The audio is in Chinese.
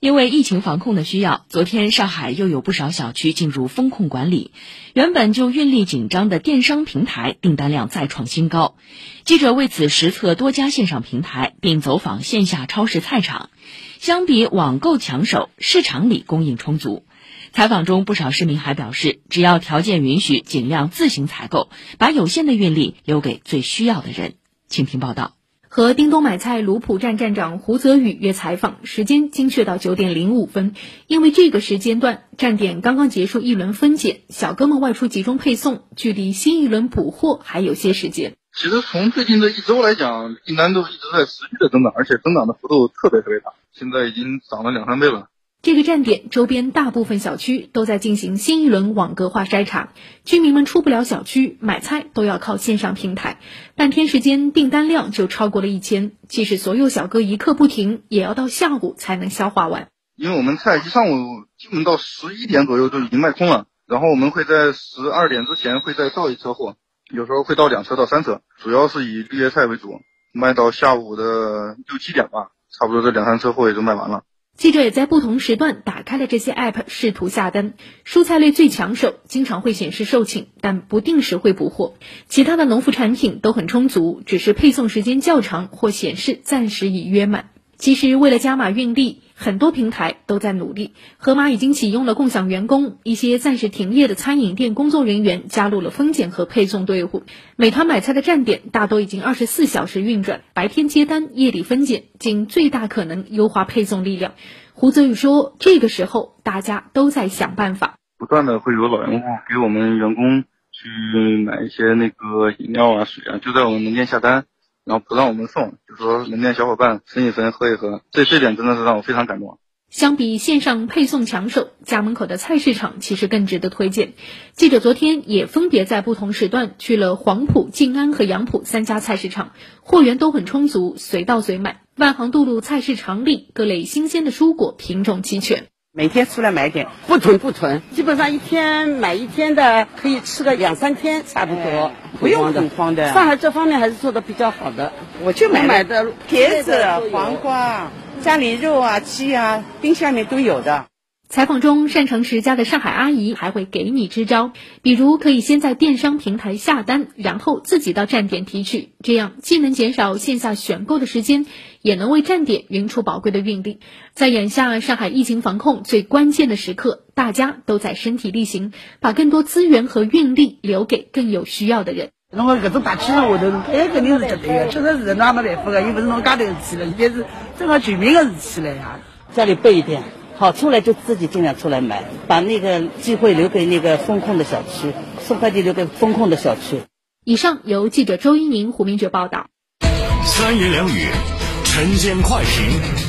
因为疫情防控的需要，昨天上海又有不少小区进入风控管理。原本就运力紧张的电商平台订单量再创新高。记者为此实测多家线上平台，并走访线下超市、菜场。相比网购抢手，市场里供应充足。采访中，不少市民还表示，只要条件允许，尽量自行采购，把有限的运力留给最需要的人。请听报道。和叮咚买菜卢浦站站长胡泽宇约采访，时间精确到九点零五分。因为这个时间段站点刚刚结束一轮分拣，小哥们外出集中配送，距离新一轮补货还有些时间。其实从最近这一周来讲，订单都一直在持续的增长，而且增长的幅度特别特别大，现在已经涨了两三倍了。这个站点周边大部分小区都在进行新一轮网格化筛查，居民们出不了小区买菜都要靠线上平台，半天时间订单量就超过了一千，即使所有小哥一刻不停，也要到下午才能消化完。因为我们菜一上午基本到十一点左右就已经卖空了，然后我们会在十二点之前会再倒一车货，有时候会倒两车到三车，主要是以绿叶菜为主，卖到下午的六七点吧，差不多这两三车货也就卖完了。记者也在不同时段打开了这些 app，试图下单。蔬菜类最抢手，经常会显示售罄，但不定时会补货。其他的农副产品都很充足，只是配送时间较长或显示暂时已约满。其实，为了加码运力，很多平台都在努力。盒马已经启用了共享员工，一些暂时停业的餐饮店工作人员加入了分拣和配送队伍。美团买菜的站点大多已经二十四小时运转，白天接单，夜里分拣，尽最大可能优化配送力量。胡泽宇说：“这个时候，大家都在想办法，不断的会有老用户给我们员工去买一些那个饮料啊、水啊，就在我们门店下单。”然后不让我们送，就说门店小伙伴分一分喝一喝，这这点真的是让我非常感动。相比线上配送抢手，家门口的菜市场其实更值得推荐。记者昨天也分别在不同时段去了黄埔、静安和杨浦三家菜市场，货源都很充足，随到随买。万航渡路菜市场里，各类新鲜的蔬果品种齐全。每天出来买点，不囤不囤，基本上一天买一天的，可以吃个两三天差不多，不用很慌的。上海这方面还是做的比较好的，我就买买的茄子、黄瓜、家里肉啊、鸡啊，冰箱里面都有的。采访中，擅长持家的上海阿姨还会给你支招，比如可以先在电商平台下单，然后自己到站点提取，这样既能减少线下选购的时间，也能为站点匀出宝贵的运力。在眼下上海疫情防控最关键的时刻，大家都在身体力行，把更多资源和运力留给更有需要的人。那么各种大气候下头，哎，肯定是绝对的。确实是人哪没办法的，又不是侬家头事体了，现在是正好全民的事体了呀。家里备一点。好出来就自己尽量出来买，把那个机会留给那个风控的小区，送快递留给风控的小区。以上由记者周一宁、胡明哲报道。三言两语，晨间快评。